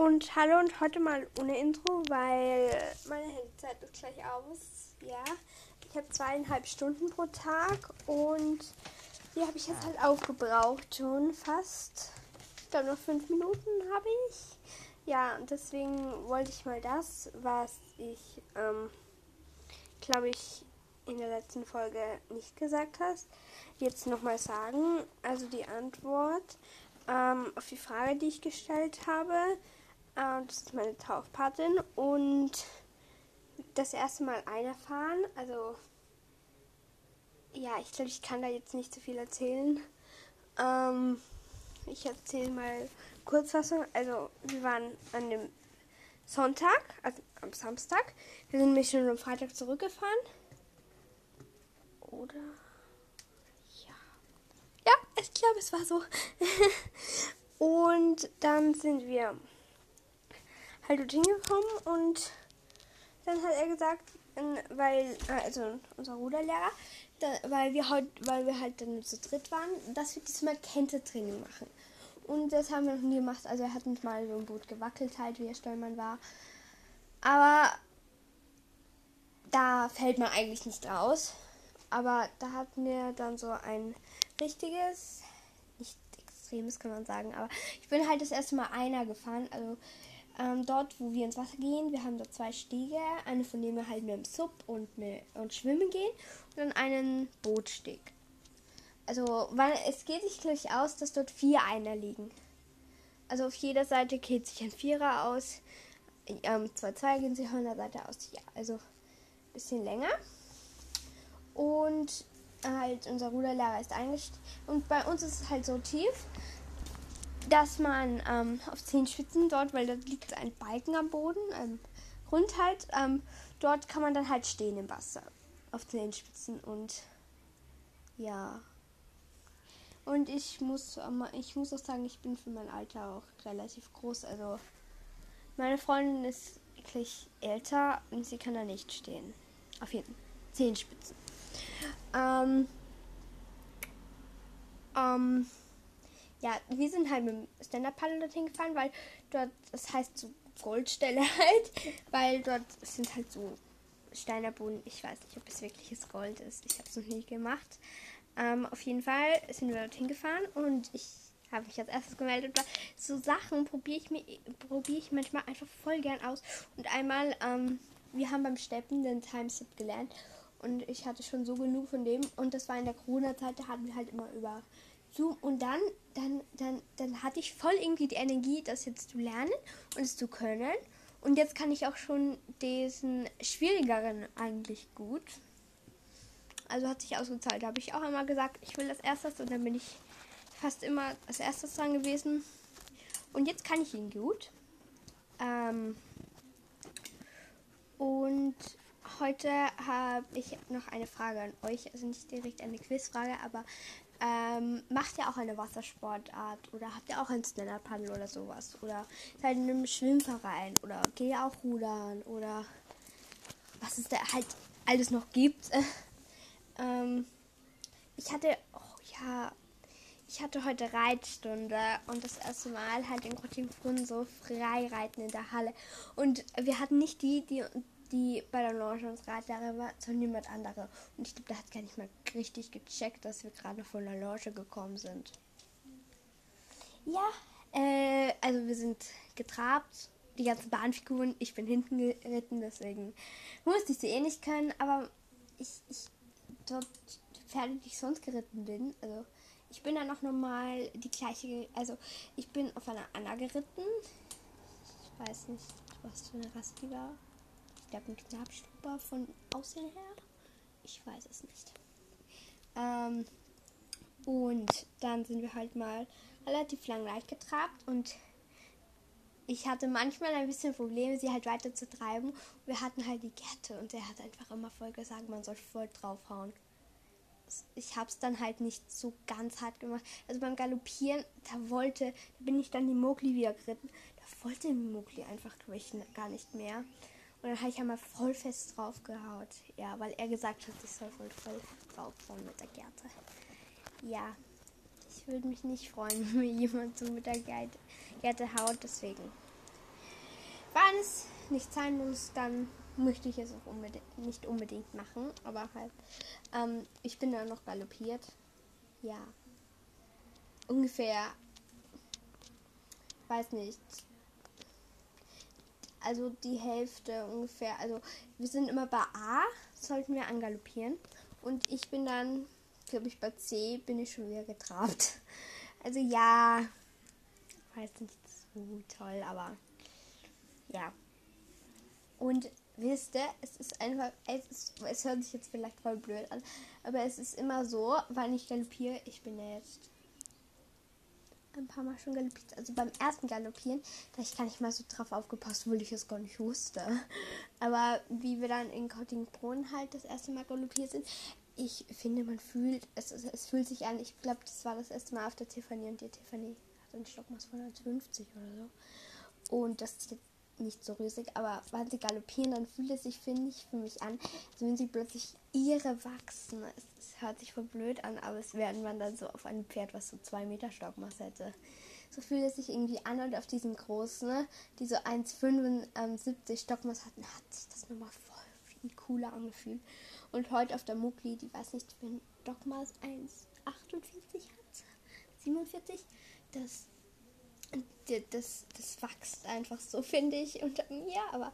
Und hallo und heute mal ohne Intro, weil meine Handyzeit ist gleich aus. Ja, ich habe zweieinhalb Stunden pro Tag und die habe ich jetzt halt aufgebraucht schon fast. Ich glaube noch fünf Minuten habe ich. Ja, und deswegen wollte ich mal das, was ich, ähm, glaube ich, in der letzten Folge nicht gesagt hast, jetzt nochmal sagen. Also die Antwort ähm, auf die Frage, die ich gestellt habe. Äh, das ist meine Taufpatin und das erste Mal einerfahren. Also ja, ich glaube, ich kann da jetzt nicht so viel erzählen. Ähm, ich erzähle mal Kurzfassung. Also wir waren an dem Sonntag, also am Samstag. Wir sind mich schon am Freitag zurückgefahren. Oder? Ja. Ja, ich glaube, es war so. und dann sind wir halt dorthin gekommen und dann hat er gesagt, weil, also unser Ruderlehrer, da, weil wir halt, weil wir halt dann zu dritt waren, dass wir diesmal Kente-Training machen. Und das haben wir noch nie gemacht. Also er hat uns mal so ein Boot gewackelt halt, wie der Steuermann war. Aber da fällt man eigentlich nicht raus. Aber da hatten wir dann so ein richtiges, nicht extremes kann man sagen, aber ich bin halt das erste Mal einer gefahren. Also ähm, dort, wo wir ins Wasser gehen, wir haben dort zwei Stege. Eine von denen wir halt mit dem Sub und, mit, und schwimmen gehen. Und dann einen Bootsteg. Also, weil es geht sich gleich aus, dass dort vier Einer liegen. Also auf jeder Seite geht sich ein Vierer aus. Ähm, zwei Zweier gehen sich von der Seite aus. Ja, also ein bisschen länger. Und halt unser Ruderlehrer ist eingestellt. Und bei uns ist es halt so tief, dass man ähm, auf zehn Spitzen dort, weil da liegt ein Balken am Boden, ähm, rund halt, ähm, dort kann man dann halt stehen im Wasser. Auf zehn Spitzen und ja. Und ich muss, ähm, ich muss auch sagen, ich bin für mein Alter auch relativ groß. Also meine Freundin ist wirklich älter und sie kann da nicht stehen. Auf jeden Fall. Zehn Spitzen. Ähm, ähm, ja, wir sind halt mit dem Stand-Up-Paddle dorthin gefahren, weil dort, das heißt so Goldstelle halt, weil dort sind halt so Steinerboden. Ich weiß nicht, ob es wirkliches Gold ist. Ich habe es noch nie gemacht. Ähm, auf jeden Fall sind wir dorthin gefahren und ich habe mich als erstes gemeldet. So Sachen probiere ich mir ich manchmal einfach voll gern aus. Und einmal, ähm, wir haben beim Steppen den Timeslip gelernt und ich hatte schon so genug von dem und das war in der Corona-Zeit, da hatten wir halt immer über Zoom und dann, dann, dann, dann hatte ich voll irgendwie die Energie, das jetzt zu lernen und es zu können. Und jetzt kann ich auch schon diesen schwierigeren eigentlich gut. Also hat sich ausgezahlt. Da habe ich auch einmal gesagt, ich will das erstes und dann bin ich fast immer als erstes dran gewesen. Und jetzt kann ich ihn gut. Ähm und heute habe ich noch eine Frage an euch. Also nicht direkt eine Quizfrage, aber ähm, macht ihr auch eine Wassersportart oder habt ihr auch ein Stand-Up-Paddle oder sowas? Oder seid in einem Schwimmverein oder geht ihr auch rudern oder was es da halt alles noch gibt. ähm, ich hatte, oh ja, ich hatte heute Reitstunde und das erste Mal halt in Grottingbrunn so frei reiten in der Halle. Und wir hatten nicht die, die die bei der Radlehrer war, sondern jemand andere. Und ich glaube, der hat gar nicht mal richtig gecheckt, dass wir gerade von der Lounge gekommen sind. Ja, äh, also wir sind getrabt, die ganzen Bahnfiguren. Ich bin hinten geritten, deswegen musste ich sie eh nicht können. Aber ich, ich dort Pferde, die ich sonst geritten bin, also ich bin dann auch nochmal die gleiche, also ich bin auf einer Anna geritten. Ich weiß nicht, was für eine Rasse die war ein Knabenstupper von Aussehen her. Ich weiß es nicht. Ähm, und dann sind wir halt mal relativ lang leicht getrabt und ich hatte manchmal ein bisschen Probleme, sie halt weiter zu treiben. Wir hatten halt die Gerte und er hat einfach immer voll gesagt, man soll voll draufhauen. Ich habe es dann halt nicht so ganz hart gemacht. Also beim Galoppieren, da wollte, da bin ich dann die Mogli wieder geritten. Da wollte die Mogli einfach, ich, gar nicht mehr. Und dann habe ich einmal voll fest drauf gehaut. Ja, weil er gesagt hat, ich soll voll, voll draufhauen mit der Gerte. Ja, ich würde mich nicht freuen, wenn mir jemand so mit der Gerte haut. Deswegen wenn es nicht sein muss, dann möchte ich es auch unbedingt, nicht unbedingt machen. Aber halt, ähm, ich bin dann noch galoppiert. Ja. Ungefähr, weiß nicht, also die Hälfte ungefähr. Also wir sind immer bei A, sollten wir angaloppieren. Und ich bin dann, glaube ich, bei C bin ich schon wieder getrabt. Also ja, weiß nicht so toll, aber ja. Und wisst ihr, es ist einfach, es, ist, es hört sich jetzt vielleicht voll blöd an, aber es ist immer so, weil ich galoppiere, ich bin ja jetzt ein paar Mal schon galoppiert. Also beim ersten Galoppieren, da ich gar nicht mal so drauf aufgepasst, weil ich es gar nicht wusste. Aber wie wir dann in Kottingbrunn halt das erste Mal galoppiert sind, ich finde, man fühlt, es, es fühlt sich an, ich glaube, das war das erste Mal auf der Tiffany und die Tiffany hat einen Stockmaß von 150 oder so. Und das nicht so rüsig, aber wenn sie galoppieren, dann fühlt es sich, finde ich, für mich an, als wenn sie plötzlich ihre wachsen. Es, es, hört sich voll blöd an, aber es werden man dann so auf einem Pferd, was so zwei Meter Stockmaß hätte. So fühlt es sich irgendwie an und auf diesem großen, ne, die so 1,75 Stockmaß hatten, hat sich das nochmal voll viel cooler angefühlt. Und heute auf der Muckli, die weiß nicht, wenn Stockmaß 1,48 hat, 47, das das, das wächst einfach so, finde ich, unter mir. Aber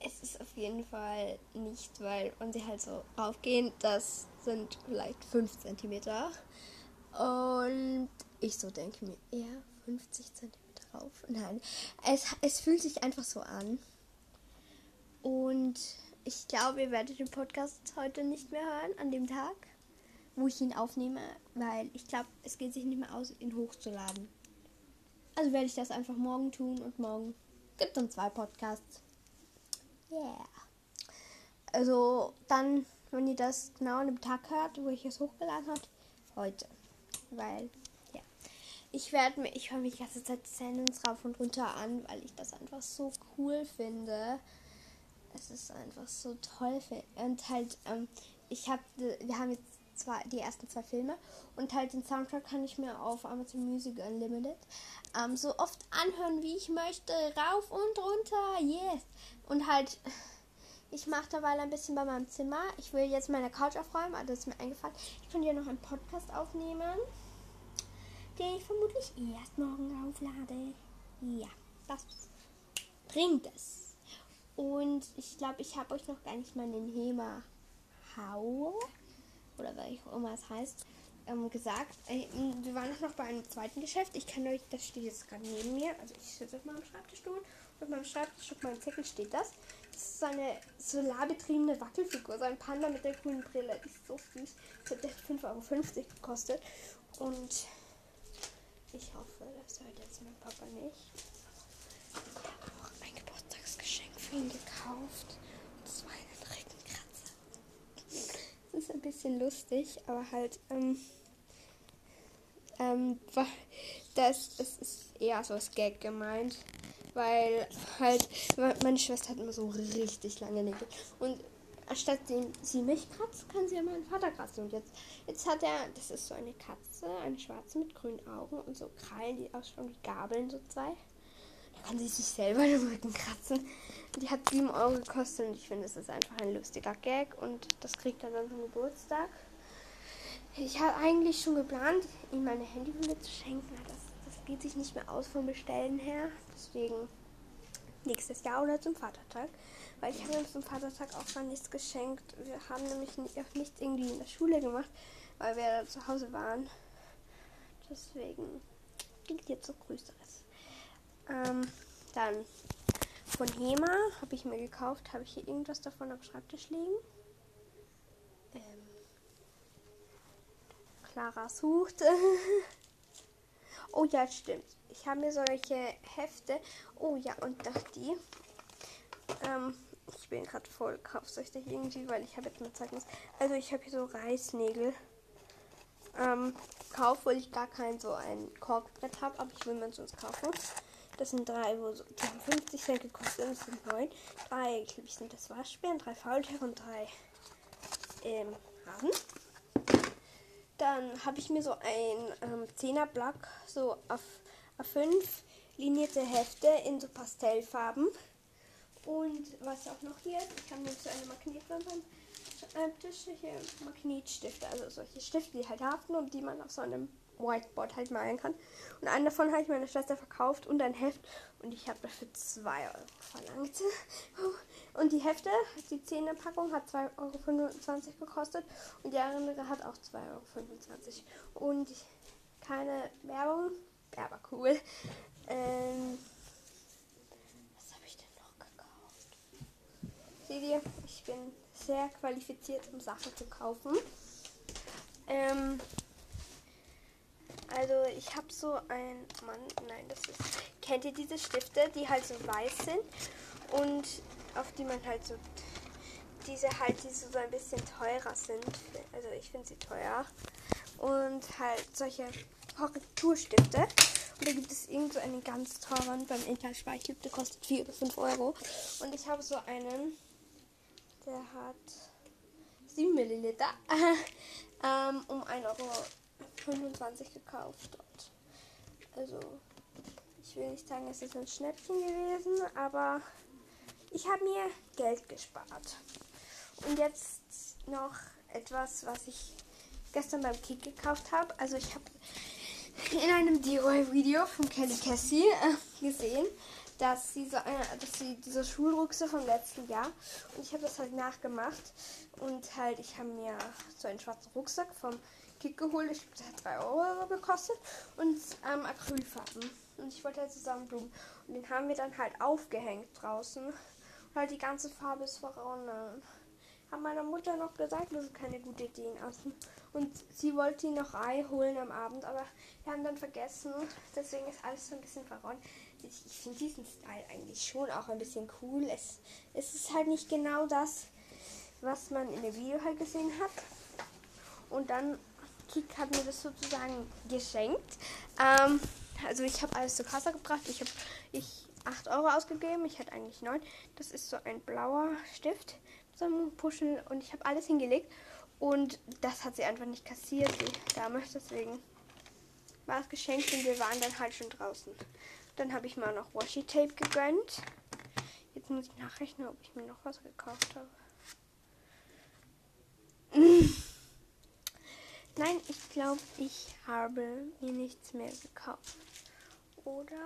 es ist auf jeden Fall nicht, weil, wenn sie halt so raufgehen, das sind vielleicht 5 cm. Und ich so denke mir, eher 50 cm rauf. Nein, es, es fühlt sich einfach so an. Und ich glaube, ihr werdet den Podcast heute nicht mehr hören an dem Tag, wo ich ihn aufnehme, weil ich glaube, es geht sich nicht mehr aus, ihn hochzuladen. Also werde ich das einfach morgen tun und morgen gibt es dann zwei Podcasts. Yeah. Also dann, wenn ihr das genau an dem Tag hört, wo ich es hochgeladen habe, heute. Weil, ja. Ich werde mir, ich höre mich die ganze Zeit Sendungen rauf und runter an, weil ich das einfach so cool finde. Es ist einfach so toll. Und halt, ähm, ich habe, wir haben jetzt zwei, die ersten zwei Filme und halt den Soundtrack kann ich mir auf Amazon Music Unlimited ähm, so oft anhören, wie ich möchte, rauf und runter, yes. Und halt, ich mache dabei ein bisschen bei meinem Zimmer. Ich will jetzt meine Couch aufräumen, also ist mir eingefallen. Ich könnte ja noch einen Podcast aufnehmen, den ich vermutlich erst morgen auflade. Ja, das bringt es. Und ich glaube, ich habe euch noch gar nicht mal den HEMA Hau oder wie auch immer es heißt, ähm, gesagt. Äh, wir waren noch bei einem zweiten Geschäft. Ich kann euch, das steht jetzt gerade neben mir. Also ich sitze auf meinem Schreibtischstuhl. Auf meinem Schreibtisch, auf meinem Zettel steht das. Das ist eine solarbetriebene Wackelfigur. So ein Panda mit der grünen Brille. Die ist so süß. Das hat 5,50 Euro gekostet. Und ich hoffe, das hört jetzt mein Papa nicht. Ich habe auch ein Geburtstagsgeschenk für ihn gekauft. ist ein bisschen lustig, aber halt, ähm, ähm, das, das ist eher so als Gag gemeint. Weil halt, meine Schwester hat immer so richtig lange Nägel. Und anstatt sie, mich kratzt, kann sie ja meinen Vater kratzen. Und jetzt, jetzt hat er, das ist so eine Katze, eine schwarze mit grünen Augen und so Krallen, die ausschauen wie Gabeln, so zwei. Kann sie sich selber den Rücken kratzen. Die hat 7 Euro gekostet und ich finde, es ist einfach ein lustiger Gag und das kriegt er dann zum Geburtstag. Ich habe eigentlich schon geplant, ihm meine Handyhülle zu schenken. Das, das geht sich nicht mehr aus vom Bestellen her. Deswegen nächstes Jahr oder zum Vatertag. Weil ich habe ihm zum Vatertag auch gar nichts geschenkt. Wir haben nämlich nicht, auch nichts irgendwie in der Schule gemacht, weil wir zu Hause waren. Deswegen gibt jetzt so Größeres. Ähm, dann von Hema habe ich mir gekauft. Habe ich hier irgendwas davon am Schreibtisch liegen? Ähm, Clara sucht. oh ja, stimmt. Ich habe mir solche Hefte. Oh ja, und doch die. Ähm, ich bin gerade voll kaufsüchtig irgendwie, weil ich habe jetzt mal Zeugnis. Also ich habe hier so Reißnägel. Ähm, kauf, weil ich gar kein so ein Korkbrett habe, aber ich will mir sonst kaufen. Das sind drei, wo so, die haben 50 Cent gekostet. Das sind neun. Drei, glaube ich, sind das Waschbären, drei Faultiere und drei ähm, Hasen. Dann habe ich mir so ein ähm, 10er Block so auf, auf 5 linierte Hefte in so Pastellfarben. Und was auch noch hier, ich habe nämlich so eine Magnetwand beim Tisch, hier Magnetstifte, also solche Stifte, die halt haften und die man auf so einem Whiteboard halt malen kann. Und einen davon habe ich meiner Schwester verkauft und ein Heft und ich habe dafür 2 Euro verlangt. Und die Hefte, die 10er Packung hat 2,25 Euro gekostet und die andere hat auch 2,25 Euro. Und keine Werbung, aber cool. Ähm, was habe ich denn noch gekauft? Seht ihr, ich bin sehr qualifiziert, um Sachen zu kaufen. Ähm, also ich habe so ein, Mann, nein, das ist, kennt ihr diese Stifte, die halt so weiß sind und auf die man halt so, diese halt, die so ein bisschen teurer sind. Also ich finde sie teuer. Und halt solche Korrekturstifte. Und da gibt es irgend so einen ganz teuren beim Interspeichel, der kostet 4 oder 5 Euro. Und ich habe so einen, der hat 7 Milliliter ähm, um 1,25 Euro gekauft dort. Also, ich will nicht sagen, es ist ein Schnäppchen gewesen, aber ich habe mir Geld gespart. Und jetzt noch etwas, was ich gestern beim Kick gekauft habe. Also ich habe in einem DIY-Video von Kelly Cassie äh, gesehen, dass sie so eine, dass sie diese Schulruckse vom letzten Jahr und ich habe das halt nachgemacht und halt ich habe mir so einen schwarzen Rucksack vom Kick geholt. Ich hat 3 Euro gekostet und ähm, Acrylfarben und ich wollte halt zusammen Blumen und den haben wir dann halt aufgehängt draußen weil die ganze Farbe ist verronnen. Hat meiner Mutter noch gesagt, dass es keine gute Idee ist. Und sie wollte ihn noch Ei am Abend, aber wir haben dann vergessen. Deswegen ist alles so ein bisschen verronnen. Ich, ich finde diesen Style eigentlich schon auch ein bisschen cool. Es, es ist halt nicht genau das, was man in dem Video halt gesehen hat. Und dann Kik hat mir das sozusagen geschenkt. Ähm, also ich habe alles zur Kasse gebracht. Ich habe ich 8 Euro ausgegeben. Ich hatte eigentlich 9. Das ist so ein blauer Stift mit so einem Puschel und ich habe alles hingelegt. Und das hat sie einfach nicht kassiert, die Dame. Deswegen war es geschenkt und wir waren dann halt schon draußen. Dann habe ich mal noch Washi Tape gegönnt. Jetzt muss ich nachrechnen, ob ich mir noch was gekauft habe. Nein, ich glaube, ich habe mir nichts mehr gekauft. Oder?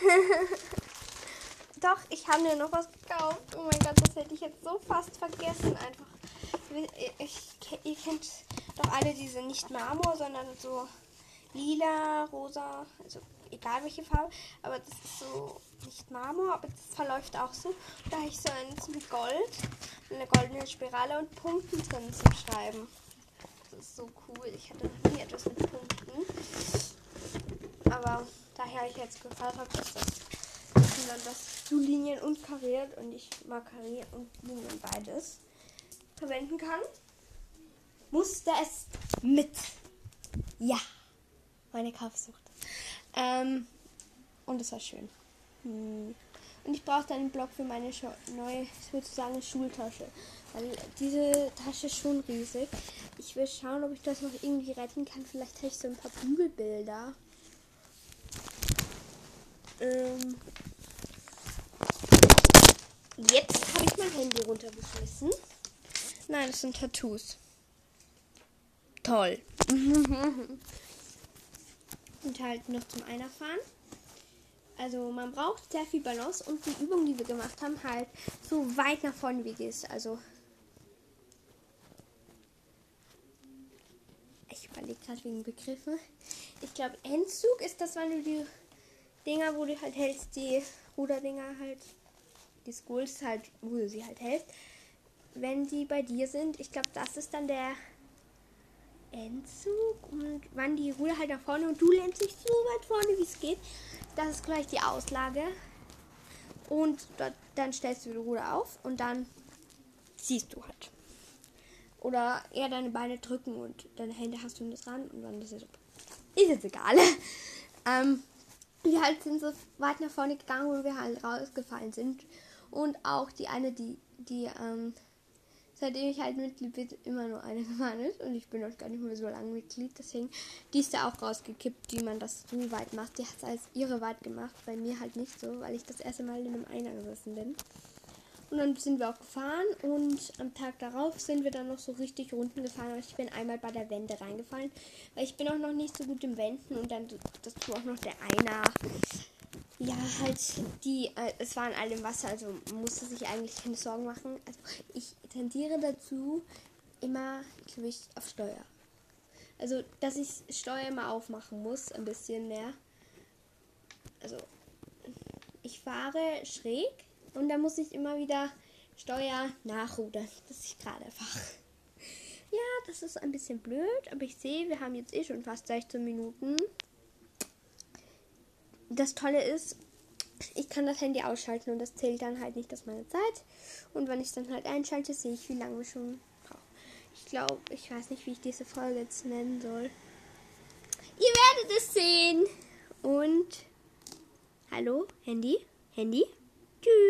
Doch, ich habe mir noch was gekauft. Oh mein Gott, das hätte ich jetzt so fast vergessen. Einfach. Ich, ihr kennt doch alle diese nicht Marmor, sondern so lila, rosa, also egal welche Farbe. Aber das ist so nicht Marmor, aber das verläuft auch so. Da habe ich so eins mit Gold, eine goldene Spirale und Punkten drin zum Schreiben. Das ist so cool. Ich hatte noch nie etwas mit Punkten. Aber daher ich jetzt gefragt habe, dass das, dass man das zu Linien und kariert und ich mag karieren und Linien beides verwenden kann, musste es mit. Ja, meine Kaufsucht. Ähm, und es war schön. Hm. Und ich brauchte einen Block für meine neue, sozusagen Schultasche. Weil diese Tasche ist schon riesig. Ich will schauen, ob ich das noch irgendwie retten kann. Vielleicht habe ich so ein paar Bügelbilder. Ähm, jetzt habe ich mein Handy runtergeschmissen. Nein, das sind Tattoos. Toll. und halt noch zum Einerfahren. Also man braucht sehr viel Balance und die Übung, die wir gemacht haben, halt so weit nach vorne wie geht. Also ich überlege gerade wegen Begriffen. Ich glaube, Endzug ist das, wenn du die Dinger, wo du halt hältst, die Ruderdinger halt, die Schools halt, wo du sie halt hältst, wenn die bei dir sind, ich glaube, das ist dann der Endzug und wann die Ruder halt nach vorne und du lehnst dich so weit vorne, wie es geht. Das ist gleich die Auslage. Und dort, dann stellst du die Ruder auf und dann ziehst du halt. Oder eher deine Beine drücken und deine Hände hast du das ran und dann ist es ist jetzt egal. ähm, wir halt sind so weit nach vorne gegangen, wo wir halt rausgefallen sind. Und auch die eine, die, die ähm, seitdem ich halt Mitglied bin, immer nur eine gefahren ist. Und ich bin noch gar nicht mehr so lange Mitglied. Deswegen, die ist da auch rausgekippt, wie man das so weit macht. Die hat es als ihre weit gemacht. Bei mir halt nicht so, weil ich das erste Mal in einem Einer gesessen bin. Und dann sind wir auch gefahren und am Tag darauf sind wir dann noch so richtig Runden gefahren. Aber ich bin einmal bei der Wende reingefallen, weil ich bin auch noch nicht so gut im Wenden und dann dazu auch noch der Einer. Ja, halt die, äh, es waren alle im Wasser, also musste sich eigentlich keine Sorgen machen. Also ich tendiere dazu immer Gewicht auf Steuer. Also, dass ich Steuer mal aufmachen muss, ein bisschen mehr. Also, ich fahre schräg und da muss ich immer wieder Steuer nachrudern. Das ist gerade einfach. Ja, das ist ein bisschen blöd, aber ich sehe, wir haben jetzt eh schon fast 16 Minuten. Das Tolle ist, ich kann das Handy ausschalten und das zählt dann halt nicht aus meiner Zeit. Und wenn ich es dann halt einschalte, sehe ich, wie lange wir schon brauchen. Ich glaube, ich weiß nicht, wie ich diese Folge jetzt nennen soll. Ihr werdet es sehen. Und hallo, Handy, Handy. Tschüss.